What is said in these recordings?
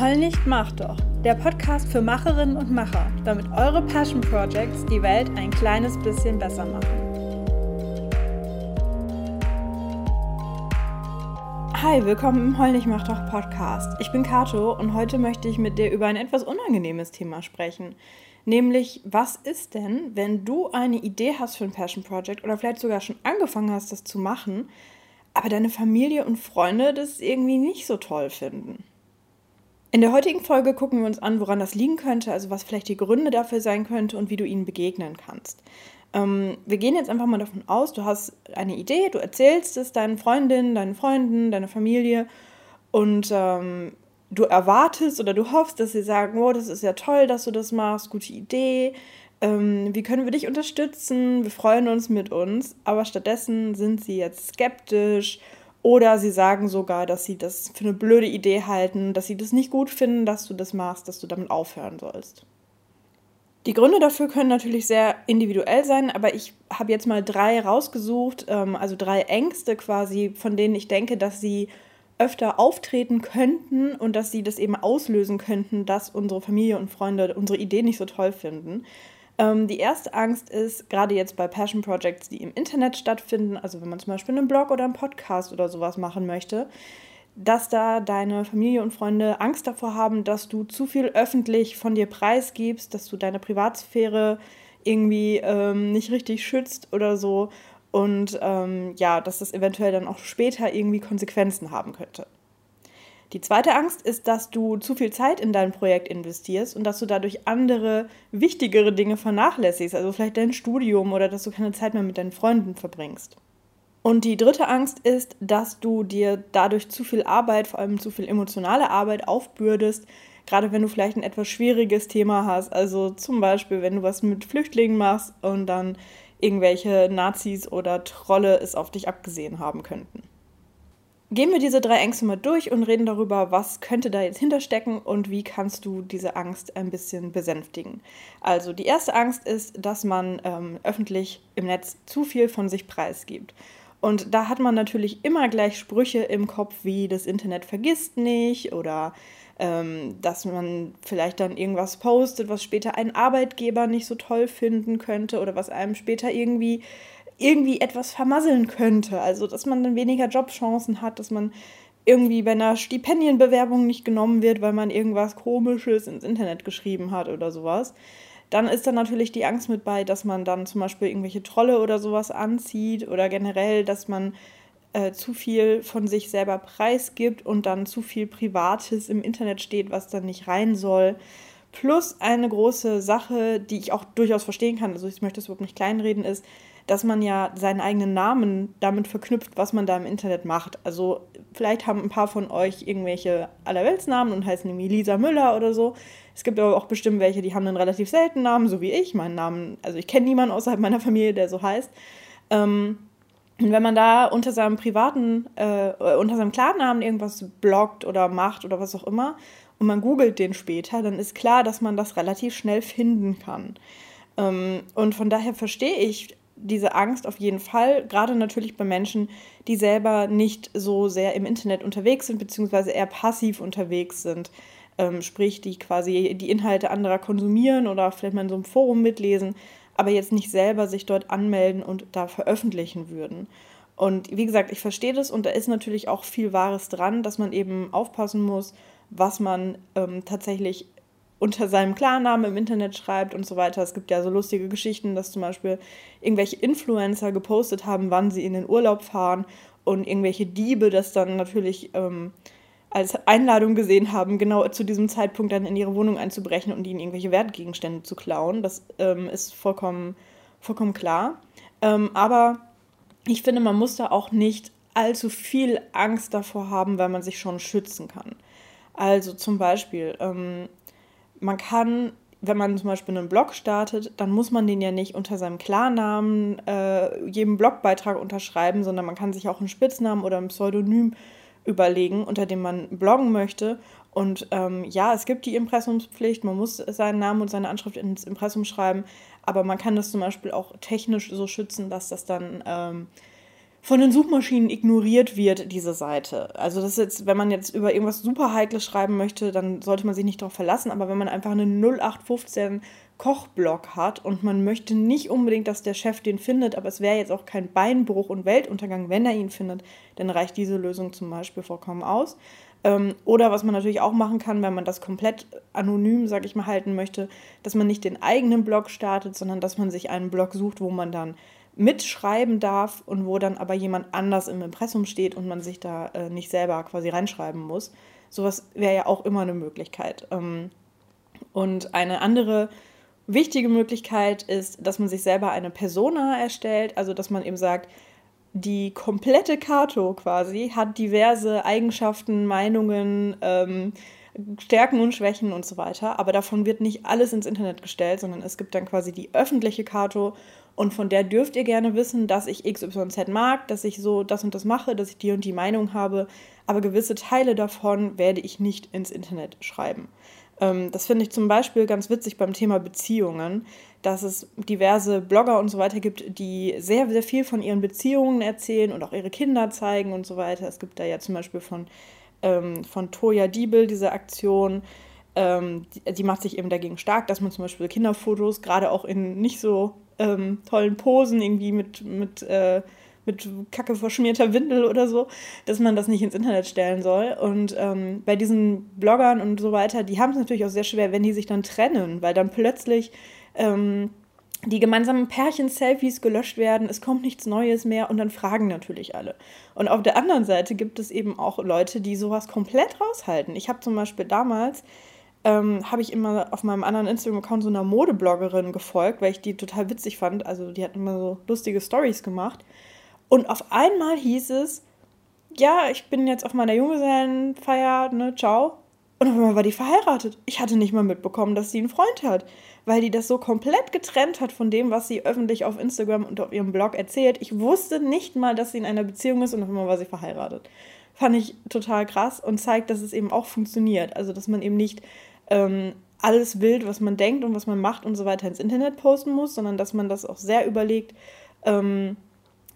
Heul nicht, mach doch. Der Podcast für Macherinnen und Macher, damit eure Passion Projects die Welt ein kleines bisschen besser machen. Hi, willkommen im Heul nicht, mach doch Podcast. Ich bin Kato und heute möchte ich mit dir über ein etwas unangenehmes Thema sprechen. Nämlich, was ist denn, wenn du eine Idee hast für ein Passion Project oder vielleicht sogar schon angefangen hast, das zu machen, aber deine Familie und Freunde das irgendwie nicht so toll finden? In der heutigen Folge gucken wir uns an, woran das liegen könnte, also was vielleicht die Gründe dafür sein könnte und wie du ihnen begegnen kannst. Ähm, wir gehen jetzt einfach mal davon aus, du hast eine Idee, du erzählst es deinen Freundinnen, deinen Freunden, deiner Familie und ähm, du erwartest oder du hoffst, dass sie sagen, oh, das ist ja toll, dass du das machst, gute Idee, ähm, wie können wir dich unterstützen, wir freuen uns mit uns, aber stattdessen sind sie jetzt skeptisch oder sie sagen sogar, dass sie das für eine blöde Idee halten, dass sie das nicht gut finden, dass du das machst, dass du damit aufhören sollst. Die Gründe dafür können natürlich sehr individuell sein, aber ich habe jetzt mal drei rausgesucht, ähm, also drei Ängste quasi, von denen ich denke, dass sie öfter auftreten könnten und dass sie das eben auslösen könnten, dass unsere Familie und Freunde unsere Idee nicht so toll finden. Ähm, die erste Angst ist, gerade jetzt bei Passion Projects, die im Internet stattfinden, also wenn man zum Beispiel einen Blog oder einen Podcast oder sowas machen möchte, dass da deine Familie und Freunde Angst davor haben, dass du zu viel öffentlich von dir preisgibst, dass du deine Privatsphäre irgendwie ähm, nicht richtig schützt oder so. Und ähm, ja, dass das eventuell dann auch später irgendwie Konsequenzen haben könnte. Die zweite Angst ist, dass du zu viel Zeit in dein Projekt investierst und dass du dadurch andere, wichtigere Dinge vernachlässigst, also vielleicht dein Studium oder dass du keine Zeit mehr mit deinen Freunden verbringst. Und die dritte Angst ist, dass du dir dadurch zu viel Arbeit, vor allem zu viel emotionale Arbeit aufbürdest, gerade wenn du vielleicht ein etwas schwieriges Thema hast. Also zum Beispiel, wenn du was mit Flüchtlingen machst und dann irgendwelche Nazis oder Trolle es auf dich abgesehen haben könnten. Gehen wir diese drei Ängste mal durch und reden darüber, was könnte da jetzt hinterstecken und wie kannst du diese Angst ein bisschen besänftigen. Also die erste Angst ist, dass man ähm, öffentlich im Netz zu viel von sich preisgibt. Und da hat man natürlich immer gleich Sprüche im Kopf wie das Internet vergisst nicht oder ähm, dass man vielleicht dann irgendwas postet, was später ein Arbeitgeber nicht so toll finden könnte oder was einem später irgendwie irgendwie etwas vermasseln könnte. Also, dass man dann weniger Jobchancen hat, dass man irgendwie bei einer Stipendienbewerbung nicht genommen wird, weil man irgendwas Komisches ins Internet geschrieben hat oder sowas. Dann ist da natürlich die Angst mit bei, dass man dann zum Beispiel irgendwelche Trolle oder sowas anzieht oder generell, dass man äh, zu viel von sich selber preisgibt und dann zu viel Privates im Internet steht, was dann nicht rein soll. Plus eine große Sache, die ich auch durchaus verstehen kann, also ich möchte es überhaupt nicht kleinreden, ist, dass man ja seinen eigenen Namen damit verknüpft, was man da im Internet macht. Also vielleicht haben ein paar von euch irgendwelche Allerweltsnamen und heißen irgendwie Lisa Müller oder so. Es gibt aber auch bestimmt welche, die haben einen relativ seltenen Namen, so wie ich. Meinen Namen, also ich kenne niemanden außerhalb meiner Familie, der so heißt. Ähm, und wenn man da unter seinem privaten, äh, unter seinem Klarnamen irgendwas bloggt oder macht oder was auch immer und man googelt den später, dann ist klar, dass man das relativ schnell finden kann. Ähm, und von daher verstehe ich diese Angst auf jeden Fall, gerade natürlich bei Menschen, die selber nicht so sehr im Internet unterwegs sind, beziehungsweise eher passiv unterwegs sind. Ähm, sprich, die quasi die Inhalte anderer konsumieren oder vielleicht mal in so einem Forum mitlesen, aber jetzt nicht selber sich dort anmelden und da veröffentlichen würden. Und wie gesagt, ich verstehe das und da ist natürlich auch viel Wahres dran, dass man eben aufpassen muss, was man ähm, tatsächlich unter seinem Klarnamen im Internet schreibt und so weiter. Es gibt ja so lustige Geschichten, dass zum Beispiel irgendwelche Influencer gepostet haben, wann sie in den Urlaub fahren und irgendwelche Diebe das dann natürlich ähm, als Einladung gesehen haben, genau zu diesem Zeitpunkt dann in ihre Wohnung einzubrechen und ihnen irgendwelche Wertgegenstände zu klauen. Das ähm, ist vollkommen, vollkommen klar. Ähm, aber ich finde, man muss da auch nicht allzu viel Angst davor haben, weil man sich schon schützen kann. Also zum Beispiel, ähm, man kann, wenn man zum Beispiel einen Blog startet, dann muss man den ja nicht unter seinem Klarnamen äh, jedem Blogbeitrag unterschreiben, sondern man kann sich auch einen Spitznamen oder ein Pseudonym überlegen, unter dem man bloggen möchte. Und ähm, ja, es gibt die Impressumspflicht, man muss seinen Namen und seine Anschrift ins Impressum schreiben, aber man kann das zum Beispiel auch technisch so schützen, dass das dann ähm, von den Suchmaschinen ignoriert wird, diese Seite. Also das ist jetzt, wenn man jetzt über irgendwas super Heikles schreiben möchte, dann sollte man sich nicht darauf verlassen. Aber wenn man einfach einen 0815 Kochblog hat und man möchte nicht unbedingt, dass der Chef den findet, aber es wäre jetzt auch kein Beinbruch und Weltuntergang, wenn er ihn findet, dann reicht diese Lösung zum Beispiel vollkommen aus. Ähm, oder was man natürlich auch machen kann, wenn man das komplett anonym, sage ich mal, halten möchte, dass man nicht den eigenen Blog startet, sondern dass man sich einen Blog sucht, wo man dann mitschreiben darf und wo dann aber jemand anders im Impressum steht und man sich da äh, nicht selber quasi reinschreiben muss. Sowas wäre ja auch immer eine Möglichkeit. Ähm, und eine andere wichtige Möglichkeit ist, dass man sich selber eine Persona erstellt, also dass man eben sagt, die komplette Kato quasi hat diverse Eigenschaften, Meinungen, ähm, Stärken und Schwächen und so weiter. Aber davon wird nicht alles ins Internet gestellt, sondern es gibt dann quasi die öffentliche Kato und von der dürft ihr gerne wissen, dass ich XYZ mag, dass ich so das und das mache, dass ich die und die Meinung habe. Aber gewisse Teile davon werde ich nicht ins Internet schreiben. Ähm, das finde ich zum Beispiel ganz witzig beim Thema Beziehungen, dass es diverse Blogger und so weiter gibt, die sehr, sehr viel von ihren Beziehungen erzählen und auch ihre Kinder zeigen und so weiter. Es gibt da ja zum Beispiel von, ähm, von Toya Diebel diese Aktion, ähm, die, die, macht sich eben dagegen stark, dass man zum Beispiel Kinderfotos, gerade auch in nicht so ähm, tollen Posen, irgendwie mit, mit, äh, mit kacke verschmierter Windel oder so, dass man das nicht ins Internet stellen soll. Und ähm, bei diesen Bloggern und so weiter, die haben es natürlich auch sehr schwer, wenn die sich dann trennen, weil dann plötzlich ähm, die gemeinsamen Pärchen-Selfies gelöscht werden, es kommt nichts Neues mehr und dann fragen natürlich alle. Und auf der anderen Seite gibt es eben auch Leute, die sowas komplett raushalten. Ich habe zum Beispiel damals ähm, habe ich immer auf meinem anderen Instagram-Account so einer Modebloggerin gefolgt, weil ich die total witzig fand. Also die hat immer so lustige Stories gemacht. Und auf einmal hieß es, ja, ich bin jetzt auf meiner Junggesellenfeier, ne, ciao. Und auf einmal war die verheiratet. Ich hatte nicht mal mitbekommen, dass sie einen Freund hat, weil die das so komplett getrennt hat von dem, was sie öffentlich auf Instagram und auf ihrem Blog erzählt. Ich wusste nicht mal, dass sie in einer Beziehung ist und auf einmal war sie verheiratet. Fand ich total krass und zeigt, dass es eben auch funktioniert. Also, dass man eben nicht ähm, alles Bild, was man denkt und was man macht und so weiter ins Internet posten muss, sondern dass man das auch sehr überlegt, ähm,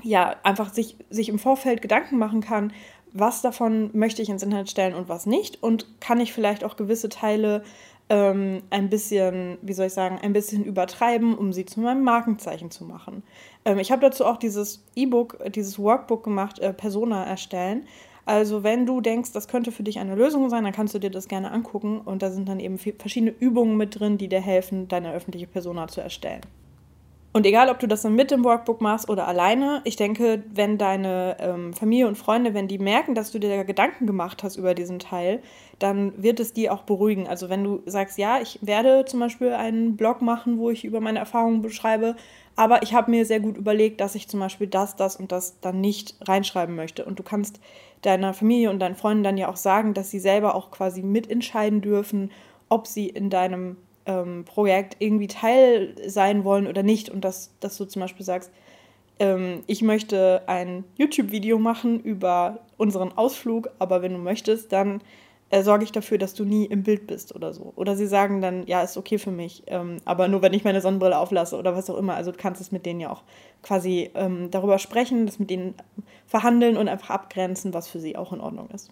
ja, einfach sich, sich im Vorfeld Gedanken machen kann, was davon möchte ich ins Internet stellen und was nicht und kann ich vielleicht auch gewisse Teile ähm, ein bisschen, wie soll ich sagen, ein bisschen übertreiben, um sie zu meinem Markenzeichen zu machen. Ähm, ich habe dazu auch dieses E-Book, dieses Workbook gemacht, äh, Persona erstellen. Also wenn du denkst, das könnte für dich eine Lösung sein, dann kannst du dir das gerne angucken und da sind dann eben verschiedene Übungen mit drin, die dir helfen, deine öffentliche Persona zu erstellen. Und egal, ob du das dann mit dem Workbook machst oder alleine, ich denke, wenn deine ähm, Familie und Freunde, wenn die merken, dass du dir Gedanken gemacht hast über diesen Teil, dann wird es die auch beruhigen. Also wenn du sagst, ja, ich werde zum Beispiel einen Blog machen, wo ich über meine Erfahrungen beschreibe, aber ich habe mir sehr gut überlegt, dass ich zum Beispiel das, das und das dann nicht reinschreiben möchte. Und du kannst deiner Familie und deinen Freunden dann ja auch sagen, dass sie selber auch quasi mitentscheiden dürfen, ob sie in deinem ähm, Projekt irgendwie Teil sein wollen oder nicht. Und dass, dass du zum Beispiel sagst, ähm, ich möchte ein YouTube-Video machen über unseren Ausflug, aber wenn du möchtest, dann äh, sorge ich dafür, dass du nie im Bild bist oder so. Oder sie sagen dann, ja, ist okay für mich, ähm, aber nur wenn ich meine Sonnenbrille auflasse oder was auch immer. Also du kannst es mit denen ja auch quasi ähm, darüber sprechen, das mit denen verhandeln und einfach abgrenzen, was für sie auch in Ordnung ist.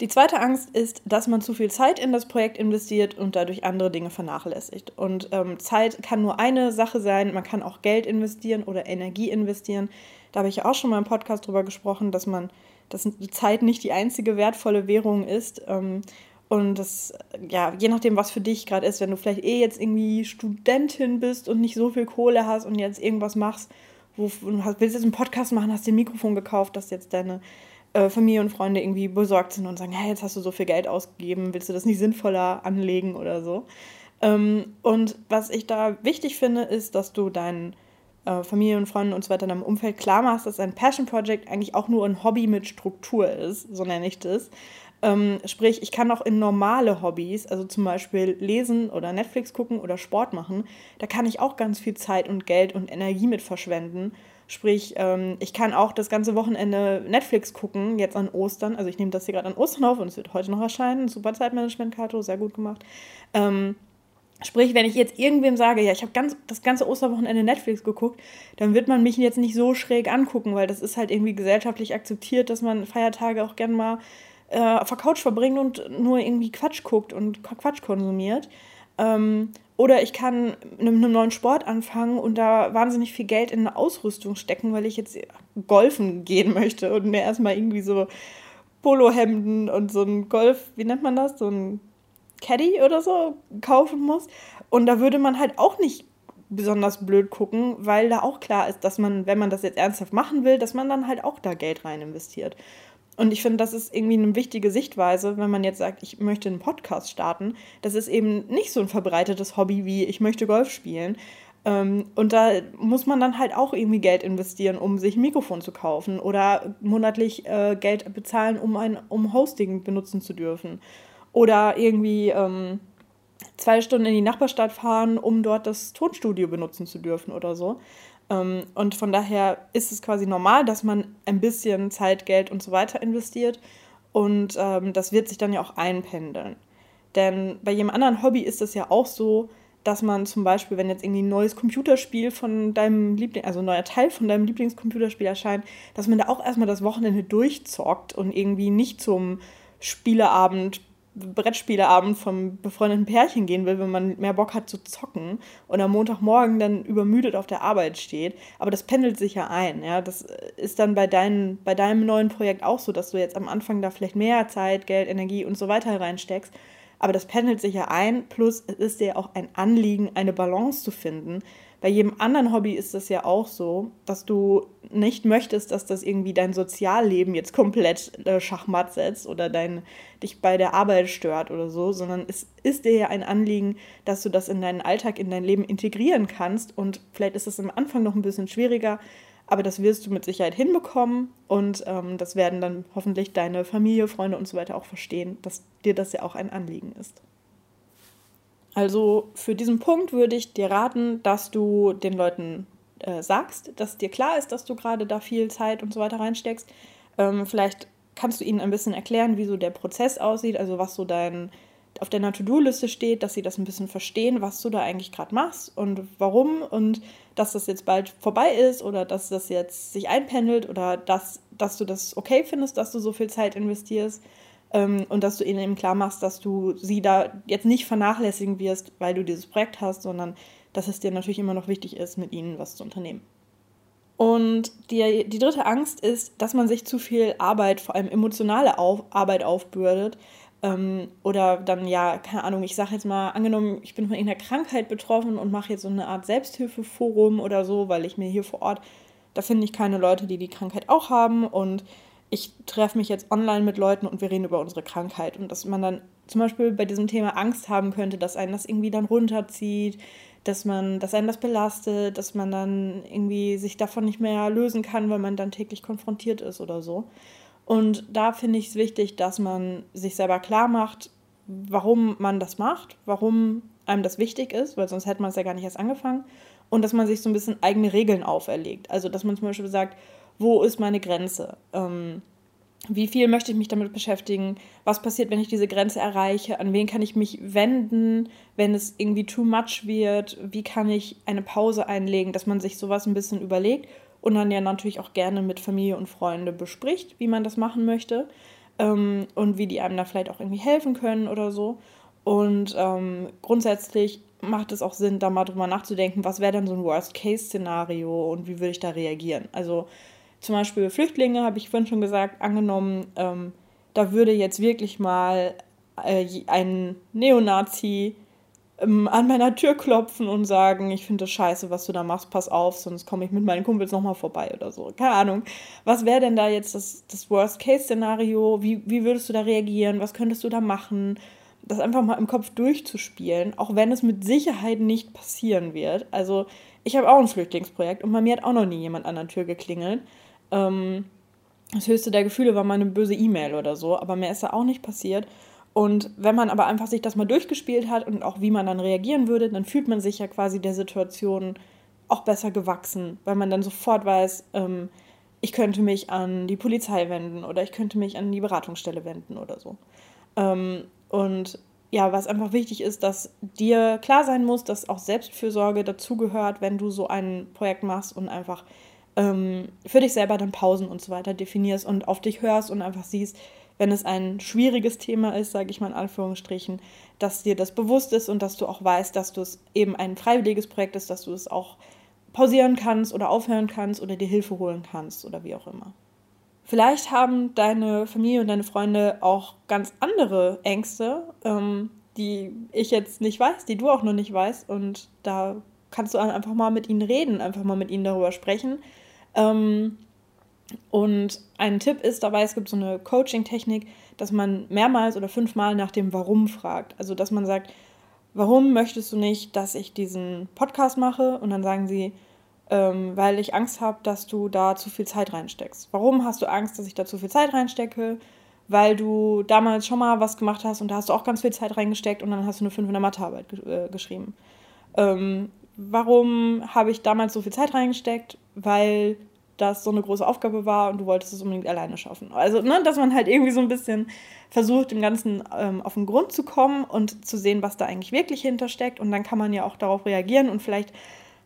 Die zweite Angst ist, dass man zu viel Zeit in das Projekt investiert und dadurch andere Dinge vernachlässigt. Und ähm, Zeit kann nur eine Sache sein, man kann auch Geld investieren oder Energie investieren. Da habe ich ja auch schon mal im Podcast drüber gesprochen, dass man, dass Zeit nicht die einzige wertvolle Währung ist. Ähm, und das, ja, je nachdem, was für dich gerade ist, wenn du vielleicht eh jetzt irgendwie Studentin bist und nicht so viel Kohle hast und jetzt irgendwas machst, wo du willst jetzt einen Podcast machen, hast dir ein Mikrofon gekauft, dass jetzt deine äh, Familie und Freunde irgendwie besorgt sind und sagen, hey, jetzt hast du so viel Geld ausgegeben, willst du das nicht sinnvoller anlegen oder so. Ähm, und was ich da wichtig finde, ist, dass du deinen äh, Familie und Freunden und so weiter in deinem Umfeld klar machst, dass ein Passion Project eigentlich auch nur ein Hobby mit Struktur ist, so nenne ich das. Ähm, sprich, ich kann auch in normale Hobbys, also zum Beispiel lesen oder Netflix gucken oder Sport machen, da kann ich auch ganz viel Zeit und Geld und Energie mit verschwenden Sprich, ähm, ich kann auch das ganze Wochenende Netflix gucken, jetzt an Ostern. Also ich nehme das hier gerade an Ostern auf und es wird heute noch erscheinen. Super Zeitmanagement, Kato, sehr gut gemacht. Ähm, Sprich, wenn ich jetzt irgendwem sage, ja, ich habe ganz, das ganze Osterwochenende Netflix geguckt, dann wird man mich jetzt nicht so schräg angucken, weil das ist halt irgendwie gesellschaftlich akzeptiert, dass man Feiertage auch gern mal äh, auf der Couch verbringt und nur irgendwie Quatsch guckt und Quatsch konsumiert. Ähm, oder ich kann mit einem neuen Sport anfangen und da wahnsinnig viel Geld in eine Ausrüstung stecken, weil ich jetzt golfen gehen möchte und mir erstmal irgendwie so Polohemden und so ein Golf, wie nennt man das? So ein Caddy oder so kaufen muss. Und da würde man halt auch nicht besonders blöd gucken, weil da auch klar ist, dass man, wenn man das jetzt ernsthaft machen will, dass man dann halt auch da Geld rein investiert. Und ich finde, das ist irgendwie eine wichtige Sichtweise, wenn man jetzt sagt, ich möchte einen Podcast starten. Das ist eben nicht so ein verbreitetes Hobby wie ich möchte Golf spielen. Ähm, und da muss man dann halt auch irgendwie Geld investieren, um sich ein Mikrofon zu kaufen oder monatlich äh, Geld bezahlen, um ein um Hosting benutzen zu dürfen. Oder irgendwie ähm, zwei Stunden in die Nachbarstadt fahren, um dort das Tonstudio benutzen zu dürfen oder so. Ähm, und von daher ist es quasi normal, dass man ein bisschen Zeit, Geld und so weiter investiert. Und ähm, das wird sich dann ja auch einpendeln. Denn bei jedem anderen Hobby ist es ja auch so, dass man zum Beispiel, wenn jetzt irgendwie ein neues Computerspiel von deinem Liebling, also ein neuer Teil von deinem Lieblingscomputerspiel erscheint, dass man da auch erstmal das Wochenende durchzockt und irgendwie nicht zum Spieleabend Brettspieleabend vom befreundeten Pärchen gehen will, wenn man mehr Bock hat zu zocken und am Montagmorgen dann übermüdet auf der Arbeit steht. Aber das pendelt sich ja ein. Ja? Das ist dann bei, dein, bei deinem neuen Projekt auch so, dass du jetzt am Anfang da vielleicht mehr Zeit, Geld, Energie und so weiter reinsteckst. Aber das pendelt sich ja ein. Plus es ist dir auch ein Anliegen, eine Balance zu finden bei jedem anderen Hobby ist es ja auch so, dass du nicht möchtest, dass das irgendwie dein Sozialleben jetzt komplett äh, schachmatt setzt oder dein, dich bei der Arbeit stört oder so, sondern es ist dir ja ein Anliegen, dass du das in deinen Alltag, in dein Leben integrieren kannst. Und vielleicht ist es am Anfang noch ein bisschen schwieriger, aber das wirst du mit Sicherheit hinbekommen und ähm, das werden dann hoffentlich deine Familie, Freunde und so weiter auch verstehen, dass dir das ja auch ein Anliegen ist. Also für diesen Punkt würde ich dir raten, dass du den Leuten äh, sagst, dass dir klar ist, dass du gerade da viel Zeit und so weiter reinsteckst. Ähm, vielleicht kannst du ihnen ein bisschen erklären, wie so der Prozess aussieht, also was so dein auf deiner To-Do-Liste steht, dass sie das ein bisschen verstehen, was du da eigentlich gerade machst und warum und dass das jetzt bald vorbei ist oder dass das jetzt sich einpendelt oder dass, dass du das okay findest, dass du so viel Zeit investierst und dass du ihnen eben klar machst, dass du sie da jetzt nicht vernachlässigen wirst, weil du dieses Projekt hast, sondern dass es dir natürlich immer noch wichtig ist, mit ihnen was zu unternehmen. Und die, die dritte Angst ist, dass man sich zu viel Arbeit, vor allem emotionale auf, Arbeit aufbürdet. Ähm, oder dann, ja, keine Ahnung, ich sage jetzt mal, angenommen, ich bin von irgendeiner Krankheit betroffen und mache jetzt so eine Art Selbsthilfeforum oder so, weil ich mir hier vor Ort, da finde ich keine Leute, die die Krankheit auch haben und ich treffe mich jetzt online mit Leuten und wir reden über unsere Krankheit. Und dass man dann zum Beispiel bei diesem Thema Angst haben könnte, dass einen das irgendwie dann runterzieht, dass man, dass einen das belastet, dass man dann irgendwie sich davon nicht mehr lösen kann, weil man dann täglich konfrontiert ist oder so. Und da finde ich es wichtig, dass man sich selber klar macht, warum man das macht, warum einem das wichtig ist, weil sonst hätte man es ja gar nicht erst angefangen. Und dass man sich so ein bisschen eigene Regeln auferlegt. Also, dass man zum Beispiel sagt, wo ist meine Grenze? Ähm, wie viel möchte ich mich damit beschäftigen? Was passiert, wenn ich diese Grenze erreiche? An wen kann ich mich wenden, wenn es irgendwie too much wird? Wie kann ich eine Pause einlegen, dass man sich sowas ein bisschen überlegt und dann ja natürlich auch gerne mit Familie und Freunde bespricht, wie man das machen möchte ähm, und wie die einem da vielleicht auch irgendwie helfen können oder so. Und ähm, grundsätzlich macht es auch Sinn, da mal drüber nachzudenken, was wäre denn so ein Worst-Case-Szenario und wie würde ich da reagieren? Also zum Beispiel Flüchtlinge, habe ich vorhin schon gesagt, angenommen, ähm, da würde jetzt wirklich mal äh, ein Neonazi ähm, an meiner Tür klopfen und sagen, ich finde das scheiße, was du da machst, pass auf, sonst komme ich mit meinen Kumpels nochmal vorbei oder so. Keine Ahnung. Was wäre denn da jetzt das, das Worst-Case-Szenario? Wie, wie würdest du da reagieren? Was könntest du da machen? Das einfach mal im Kopf durchzuspielen, auch wenn es mit Sicherheit nicht passieren wird. Also, ich habe auch ein Flüchtlingsprojekt und bei mir hat auch noch nie jemand an der Tür geklingelt. Ähm, das höchste der Gefühle war mal eine böse E-Mail oder so, aber mehr ist da auch nicht passiert. Und wenn man aber einfach sich das mal durchgespielt hat und auch wie man dann reagieren würde, dann fühlt man sich ja quasi der Situation auch besser gewachsen, weil man dann sofort weiß, ähm, ich könnte mich an die Polizei wenden oder ich könnte mich an die Beratungsstelle wenden oder so. Ähm, und ja, was einfach wichtig ist, dass dir klar sein muss, dass auch Selbstfürsorge dazugehört, wenn du so ein Projekt machst und einfach ähm, für dich selber dann Pausen und so weiter definierst und auf dich hörst und einfach siehst, wenn es ein schwieriges Thema ist, sage ich mal in Anführungsstrichen, dass dir das bewusst ist und dass du auch weißt, dass du es eben ein freiwilliges Projekt ist, dass du es auch pausieren kannst oder aufhören kannst oder dir Hilfe holen kannst oder wie auch immer. Vielleicht haben deine Familie und deine Freunde auch ganz andere Ängste, ähm, die ich jetzt nicht weiß, die du auch noch nicht weißt. Und da kannst du einfach mal mit ihnen reden, einfach mal mit ihnen darüber sprechen. Ähm, und ein Tipp ist dabei, es gibt so eine Coaching-Technik, dass man mehrmals oder fünfmal nach dem Warum fragt. Also, dass man sagt, warum möchtest du nicht, dass ich diesen Podcast mache? Und dann sagen sie, ähm, weil ich Angst habe, dass du da zu viel Zeit reinsteckst. Warum hast du Angst, dass ich da zu viel Zeit reinstecke? Weil du damals schon mal was gemacht hast und da hast du auch ganz viel Zeit reingesteckt und dann hast du eine 5 in der Mathearbeit ge äh, geschrieben. Ähm, warum habe ich damals so viel Zeit reingesteckt? Weil das so eine große Aufgabe war und du wolltest es unbedingt alleine schaffen. Also, ne, dass man halt irgendwie so ein bisschen versucht, dem Ganzen ähm, auf den Grund zu kommen und zu sehen, was da eigentlich wirklich hintersteckt. Und dann kann man ja auch darauf reagieren und vielleicht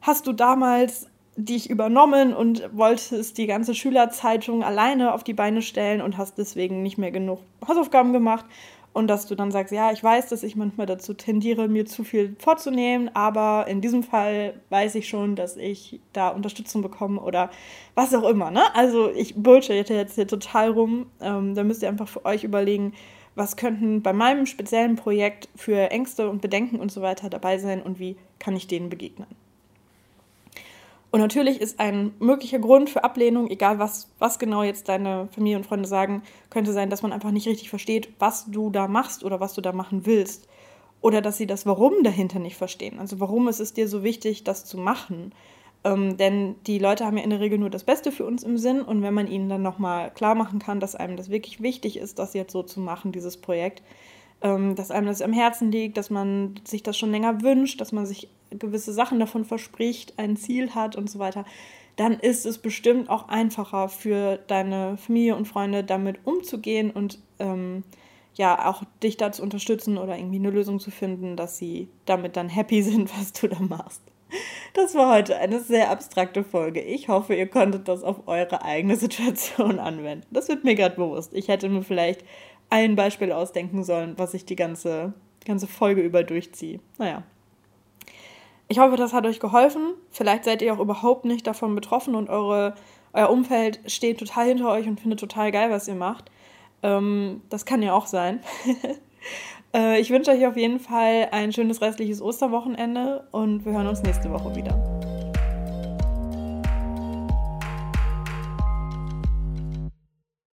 hast du damals dich übernommen und wolltest die ganze Schülerzeitung alleine auf die Beine stellen und hast deswegen nicht mehr genug Hausaufgaben gemacht. Und dass du dann sagst, ja, ich weiß, dass ich manchmal dazu tendiere, mir zu viel vorzunehmen, aber in diesem Fall weiß ich schon, dass ich da Unterstützung bekomme oder was auch immer. Ne? Also ich bullshit jetzt hier total rum. Ähm, da müsst ihr einfach für euch überlegen, was könnten bei meinem speziellen Projekt für Ängste und Bedenken und so weiter dabei sein und wie kann ich denen begegnen. Und natürlich ist ein möglicher Grund für Ablehnung, egal was, was genau jetzt deine Familie und Freunde sagen, könnte sein, dass man einfach nicht richtig versteht, was du da machst oder was du da machen willst. Oder dass sie das Warum dahinter nicht verstehen. Also warum ist es dir so wichtig, das zu machen? Ähm, denn die Leute haben ja in der Regel nur das Beste für uns im Sinn. Und wenn man ihnen dann nochmal klar machen kann, dass einem das wirklich wichtig ist, das jetzt so zu machen, dieses Projekt, ähm, dass einem das am Herzen liegt, dass man sich das schon länger wünscht, dass man sich gewisse Sachen davon verspricht, ein Ziel hat und so weiter, dann ist es bestimmt auch einfacher für deine Familie und Freunde damit umzugehen und ähm, ja, auch dich da zu unterstützen oder irgendwie eine Lösung zu finden, dass sie damit dann happy sind, was du da machst. Das war heute eine sehr abstrakte Folge. Ich hoffe, ihr konntet das auf eure eigene Situation anwenden. Das wird mir gerade bewusst. Ich hätte mir vielleicht ein Beispiel ausdenken sollen, was ich die ganze, ganze Folge über durchziehe. Naja. Ich hoffe, das hat euch geholfen. Vielleicht seid ihr auch überhaupt nicht davon betroffen und eure, euer Umfeld steht total hinter euch und findet total geil, was ihr macht. Ähm, das kann ja auch sein. äh, ich wünsche euch auf jeden Fall ein schönes restliches Osterwochenende und wir hören uns nächste Woche wieder.